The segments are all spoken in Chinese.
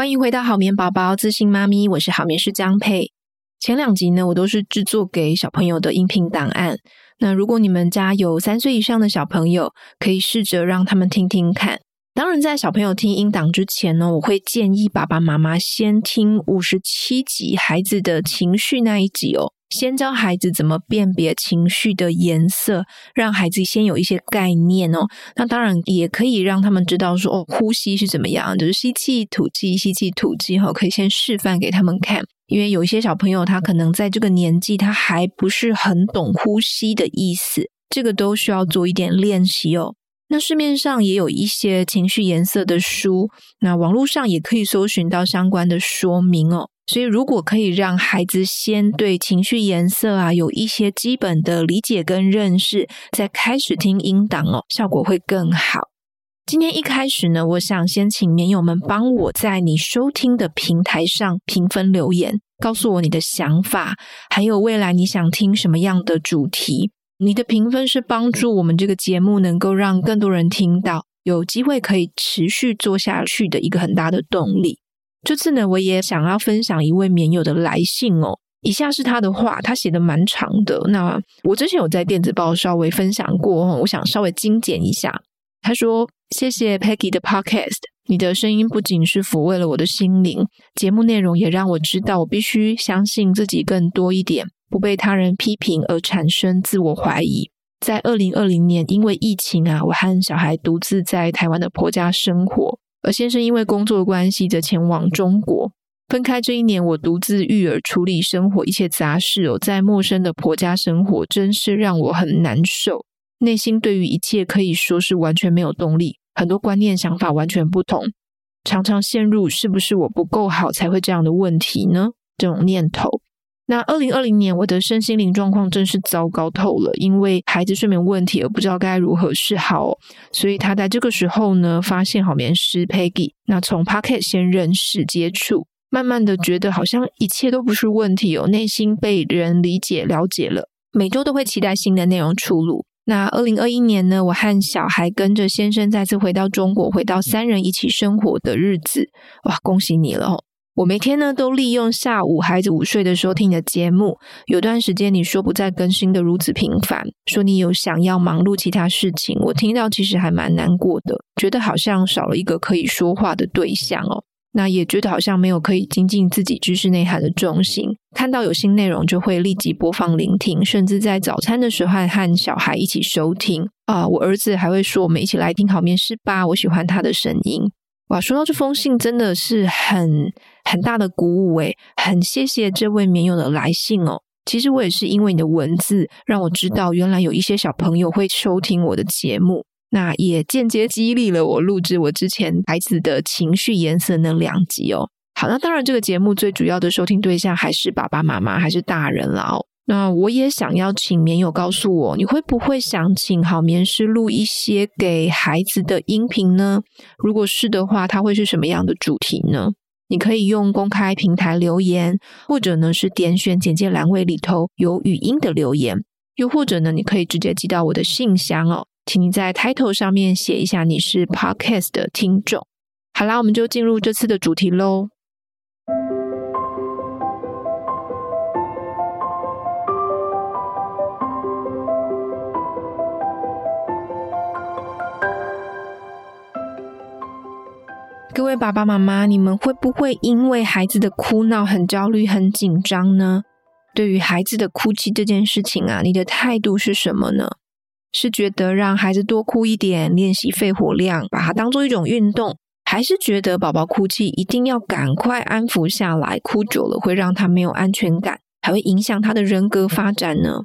欢迎回到好眠宝宝自信妈咪，我是好眠师江佩。前两集呢，我都是制作给小朋友的音频档案。那如果你们家有三岁以上的小朋友，可以试着让他们听听看。当然，在小朋友听音档之前呢，我会建议爸爸妈妈先听五十七集孩子的情绪那一集哦。先教孩子怎么辨别情绪的颜色，让孩子先有一些概念哦。那当然也可以让他们知道说，哦，呼吸是怎么样，就是吸气、吐气、吸气、吐气，哈，可以先示范给他们看。因为有一些小朋友他可能在这个年纪，他还不是很懂呼吸的意思，这个都需要做一点练习哦。那市面上也有一些情绪颜色的书，那网络上也可以搜寻到相关的说明哦。所以，如果可以让孩子先对情绪颜色啊有一些基本的理解跟认识，再开始听音档哦，效果会更好。今天一开始呢，我想先请绵友们帮我在你收听的平台上评分留言，告诉我你的想法，还有未来你想听什么样的主题。你的评分是帮助我们这个节目能够让更多人听到，有机会可以持续做下去的一个很大的动力。这次呢，我也想要分享一位绵友的来信哦。以下是他的话，他写的蛮长的。那我之前有在电子报稍微分享过哦，我想稍微精简一下。他说：“谢谢 Peggy 的 Podcast，你的声音不仅是抚慰了我的心灵，节目内容也让我知道我必须相信自己更多一点，不被他人批评而产生自我怀疑。”在二零二零年，因为疫情啊，我和小孩独自在台湾的婆家生活。而先生因为工作关系则前往中国。分开这一年，我独自育儿，处理生活一切杂事哦，在陌生的婆家生活，真是让我很难受。内心对于一切可以说是完全没有动力，很多观念想法完全不同，常常陷入是不是我不够好才会这样的问题呢？这种念头。那二零二零年，我的身心灵状况真是糟糕透了，因为孩子睡眠问题而不知道该如何是好，所以他在这个时候呢，发现好眠师 Peggy，那从 Pocket 先认识接触，慢慢的觉得好像一切都不是问题哦，内心被人理解了解了，每周都会期待新的内容出炉。那二零二一年呢，我和小孩跟着先生再次回到中国，回到三人一起生活的日子，哇，恭喜你了哦！我每天呢都利用下午孩子午睡的时候听你的节目。有段时间你说不再更新的如此频繁，说你有想要忙碌其他事情，我听到其实还蛮难过的，觉得好像少了一个可以说话的对象哦。那也觉得好像没有可以精进自己知识内涵的重心。看到有新内容就会立即播放聆听，甚至在早餐的时候和小孩一起收听啊。我儿子还会说：“我们一起来听好面试吧，我喜欢他的声音。”哇，说到这封信，真的是很很大的鼓舞诶，很谢谢这位棉友的来信哦。其实我也是因为你的文字，让我知道原来有一些小朋友会收听我的节目，那也间接激励了我录制我之前孩子的情绪颜色那两集哦。好，那当然这个节目最主要的收听对象还是爸爸妈妈，还是大人啦哦。那我也想要请棉友告诉我，你会不会想请好眠师录一些给孩子的音频呢？如果是的话，它会是什么样的主题呢？你可以用公开平台留言，或者呢是点选简介栏位里头有语音的留言，又或者呢你可以直接寄到我的信箱哦，请你在 title 上面写一下你是 podcast 的听众。好啦，我们就进入这次的主题喽。各位爸爸妈妈，你们会不会因为孩子的哭闹很焦虑、很紧张呢？对于孩子的哭泣这件事情啊，你的态度是什么呢？是觉得让孩子多哭一点，练习肺活量，把它当做一种运动，还是觉得宝宝哭泣一定要赶快安抚下来，哭久了会让他没有安全感，还会影响他的人格发展呢？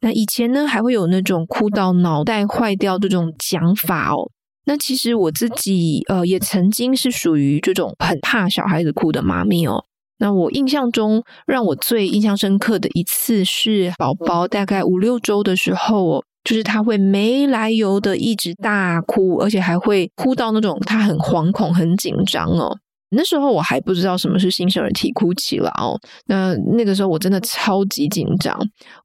那以前呢，还会有那种哭到脑袋坏掉这种讲法哦。那其实我自己呃也曾经是属于这种很怕小孩子哭的妈咪哦。那我印象中让我最印象深刻的一次是宝宝大概五六周的时候哦，就是他会没来由的一直大哭，而且还会哭到那种他很惶恐、很紧张哦。那时候我还不知道什么是新生儿啼哭期了哦。那那个时候我真的超级紧张。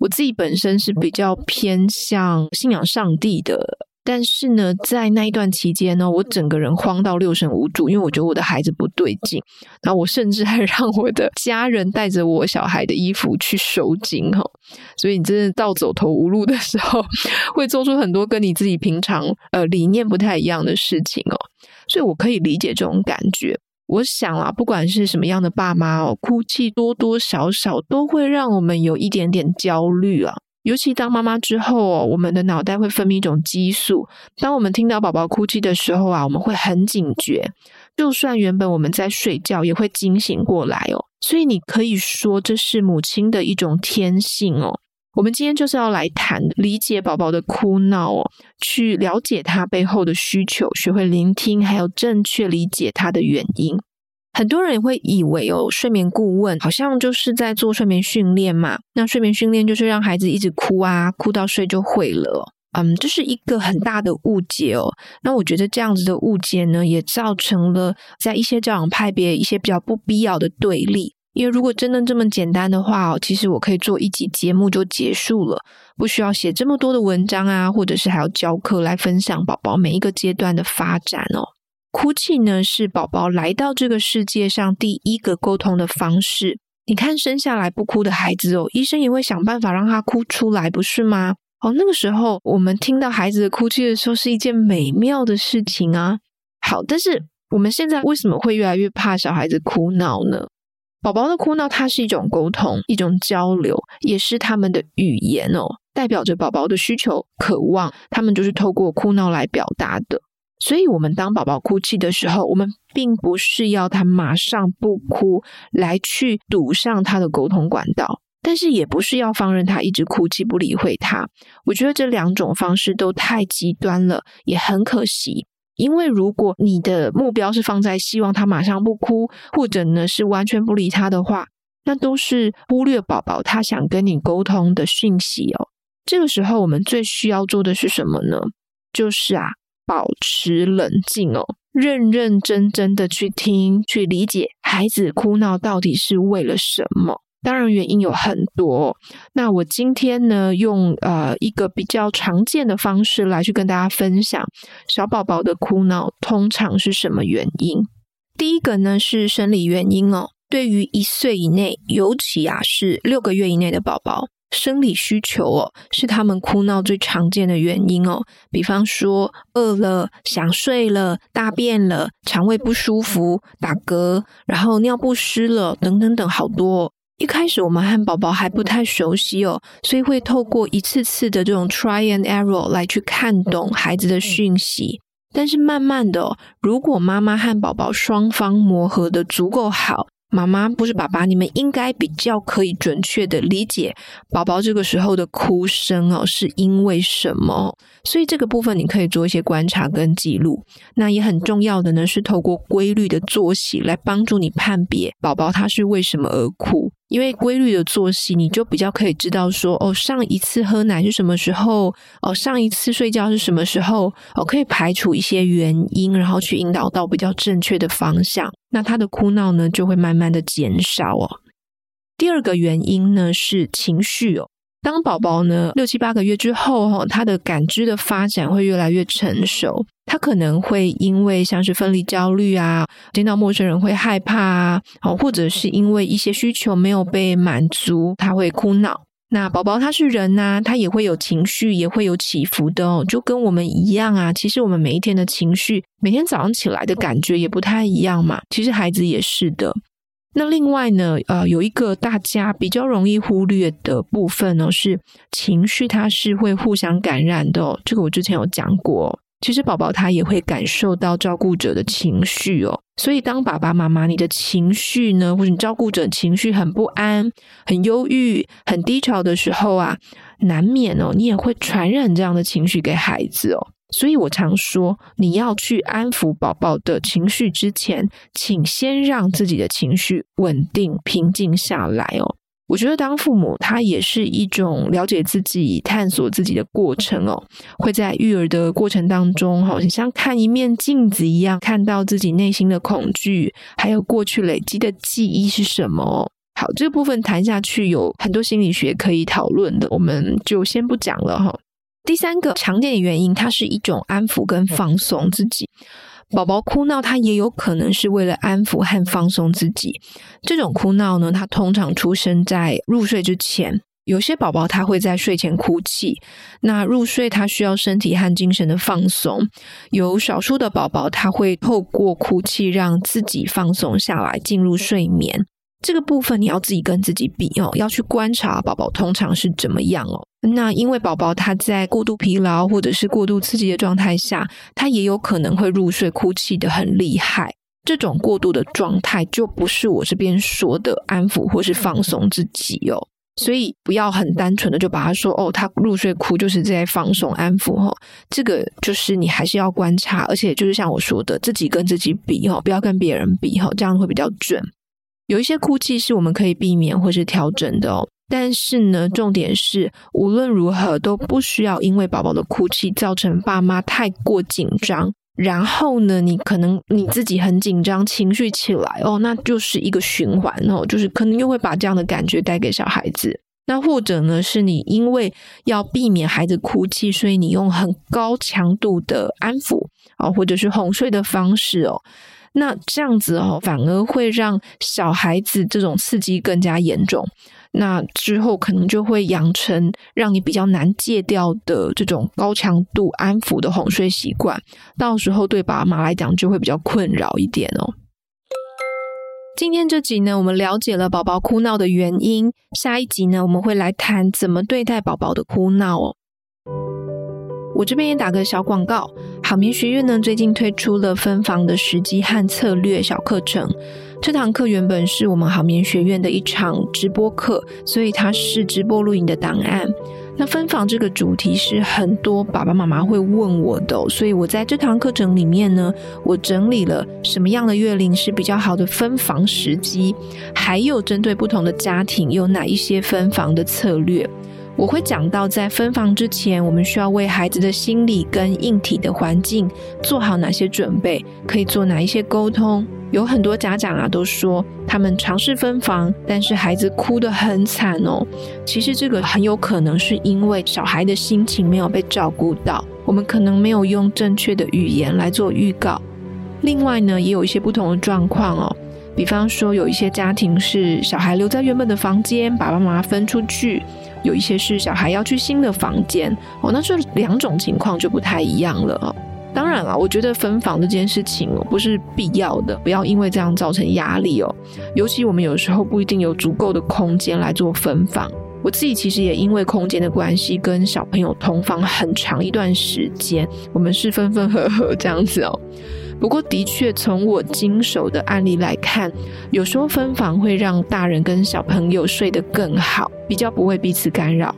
我自己本身是比较偏向信仰上帝的。但是呢，在那一段期间呢，我整个人慌到六神无主，因为我觉得我的孩子不对劲。然后我甚至还让我的家人带着我小孩的衣服去收惊哈。所以你真的到走投无路的时候，会做出很多跟你自己平常呃理念不太一样的事情哦。所以我可以理解这种感觉。我想啊，不管是什么样的爸妈哦，哭泣多多少少都会让我们有一点点焦虑啊。尤其当妈妈之后哦，我们的脑袋会分泌一种激素。当我们听到宝宝哭泣的时候啊，我们会很警觉。就算原本我们在睡觉，也会惊醒过来哦。所以你可以说这是母亲的一种天性哦。我们今天就是要来谈理解宝宝的哭闹哦，去了解他背后的需求，学会聆听，还有正确理解他的原因。很多人会以为哦，睡眠顾问好像就是在做睡眠训练嘛。那睡眠训练就是让孩子一直哭啊，哭到睡就会了。嗯，这是一个很大的误解哦。那我觉得这样子的误解呢，也造成了在一些教养派别一些比较不必要的对立。因为如果真的这么简单的话哦，其实我可以做一集节目就结束了，不需要写这么多的文章啊，或者是还要教课来分享宝宝每一个阶段的发展哦。哭泣呢，是宝宝来到这个世界上第一个沟通的方式。你看，生下来不哭的孩子哦，医生也会想办法让他哭出来，不是吗？哦，那个时候我们听到孩子的哭泣的时候，是一件美妙的事情啊。好，但是我们现在为什么会越来越怕小孩子哭闹呢？宝宝的哭闹，它是一种沟通，一种交流，也是他们的语言哦，代表着宝宝的需求、渴望，他们就是透过哭闹来表达的。所以，我们当宝宝哭泣的时候，我们并不是要他马上不哭来去堵上他的沟通管道，但是也不是要放任他一直哭泣不理会他。我觉得这两种方式都太极端了，也很可惜。因为如果你的目标是放在希望他马上不哭，或者呢是完全不理他的话，那都是忽略宝宝他想跟你沟通的讯息哦。这个时候，我们最需要做的是什么呢？就是啊。保持冷静哦，认认真真的去听、去理解孩子哭闹到底是为了什么。当然，原因有很多。那我今天呢，用呃一个比较常见的方式来去跟大家分享小宝宝的哭闹通常是什么原因。第一个呢是生理原因哦，对于一岁以内，尤其啊是六个月以内的宝宝。生理需求哦，是他们哭闹最常见的原因哦。比方说，饿了、想睡了、大便了、肠胃不舒服、打嗝，然后尿不湿了，等等等，好多哦。一开始我们和宝宝还不太熟悉哦，所以会透过一次次的这种 try and error 来去看懂孩子的讯息。但是慢慢的哦，如果妈妈和宝宝双方磨合的足够好。妈妈不是爸爸，你们应该比较可以准确的理解宝宝这个时候的哭声哦，是因为什么？所以这个部分你可以做一些观察跟记录。那也很重要的呢，是透过规律的作息来帮助你判别宝宝他是为什么而哭。因为规律的作息，你就比较可以知道说，哦，上一次喝奶是什么时候？哦，上一次睡觉是什么时候？哦，可以排除一些原因，然后去引导到比较正确的方向。那他的哭闹呢，就会慢慢的减少哦。第二个原因呢，是情绪哦。当宝宝呢六七八个月之后，哈，他的感知的发展会越来越成熟，他可能会因为像是分离焦虑啊，见到陌生人会害怕啊，或者是因为一些需求没有被满足，他会哭闹。那宝宝他是人呐，他也会有情绪，也会有起伏的哦，就跟我们一样啊。其实我们每一天的情绪，每天早上起来的感觉也不太一样嘛。其实孩子也是的。那另外呢，呃，有一个大家比较容易忽略的部分呢，是情绪，它是会互相感染的哦。这个我之前有讲过，其实宝宝他也会感受到照顾者的情绪哦。所以当爸爸妈妈你的情绪呢，或者你照顾者情绪很不安、很忧郁、很低潮的时候啊，难免哦，你也会传染这样的情绪给孩子哦。所以我常说，你要去安抚宝宝的情绪之前，请先让自己的情绪稳定、平静下来哦。我觉得当父母，他也是一种了解自己、探索自己的过程哦。会在育儿的过程当中，好像看一面镜子一样，看到自己内心的恐惧，还有过去累积的记忆是什么。好，这部分谈下去有很多心理学可以讨论的，我们就先不讲了哈。第三个常见的原因，它是一种安抚跟放松自己。宝宝哭闹，他也有可能是为了安抚和放松自己。这种哭闹呢，它通常出生在入睡之前。有些宝宝他会在睡前哭泣，那入睡他需要身体和精神的放松。有少数的宝宝他会透过哭泣让自己放松下来，进入睡眠。这个部分你要自己跟自己比哦，要去观察宝宝通常是怎么样哦。那因为宝宝他在过度疲劳或者是过度刺激的状态下，他也有可能会入睡哭泣得很厉害。这种过度的状态就不是我这边说的安抚或是放松自己哦。所以不要很单纯的就把他说哦，他入睡哭就是在放松安抚哈。这个就是你还是要观察，而且就是像我说的，自己跟自己比哈，不要跟别人比哈，这样会比较准。有一些哭泣是我们可以避免或是调整的哦，但是呢，重点是无论如何都不需要因为宝宝的哭泣造成爸妈太过紧张，然后呢，你可能你自己很紧张，情绪起来哦，那就是一个循环哦，就是可能又会把这样的感觉带给小孩子。那或者呢，是你因为要避免孩子哭泣，所以你用很高强度的安抚啊，或者是哄睡的方式哦。那这样子哦，反而会让小孩子这种刺激更加严重。那之后可能就会养成让你比较难戒掉的这种高强度安抚的哄睡习惯。到时候对爸妈来讲就会比较困扰一点哦。今天这集呢，我们了解了宝宝哭闹的原因。下一集呢，我们会来谈怎么对待宝宝的哭闹哦。我这边也打个小广告，好眠学院呢最近推出了分房的时机和策略小课程。这堂课原本是我们好眠学院的一场直播课，所以它是直播录影的档案。那分房这个主题是很多爸爸妈妈会问我的，所以我在这堂课程里面呢，我整理了什么样的月龄是比较好的分房时机，还有针对不同的家庭有哪一些分房的策略。我会讲到，在分房之前，我们需要为孩子的心理跟硬体的环境做好哪些准备，可以做哪一些沟通。有很多家长啊都说，他们尝试分房，但是孩子哭得很惨哦。其实这个很有可能是因为小孩的心情没有被照顾到，我们可能没有用正确的语言来做预告。另外呢，也有一些不同的状况哦。比方说，有一些家庭是小孩留在原本的房间，爸爸妈妈分出去；有一些是小孩要去新的房间。哦，那这两种情况就不太一样了哦。当然了，我觉得分房这件事情，不是必要的，不要因为这样造成压力哦。尤其我们有时候不一定有足够的空间来做分房。我自己其实也因为空间的关系，跟小朋友同房很长一段时间，我们是分分合合这样子哦。不过，的确，从我经手的案例来看，有时候分房会让大人跟小朋友睡得更好，比较不会彼此干扰。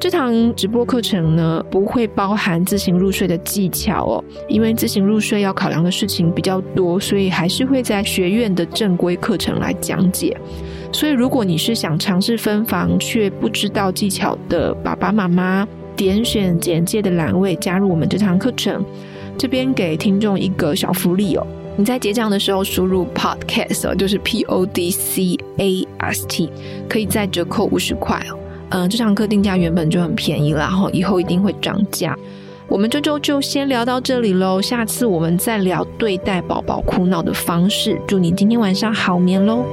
这堂直播课程呢，不会包含自行入睡的技巧哦，因为自行入睡要考量的事情比较多，所以还是会在学院的正规课程来讲解。所以，如果你是想尝试分房却不知道技巧的爸爸妈妈，点选简介的栏位加入我们这堂课程。这边给听众一个小福利哦，你在结账的时候输入 podcast，就是 P O D C A S T，可以再折扣五十块哦。嗯，这堂课定价原本就很便宜了，然后以后一定会涨价。我们这周就先聊到这里喽，下次我们再聊对待宝宝哭闹的方式。祝你今天晚上好眠喽。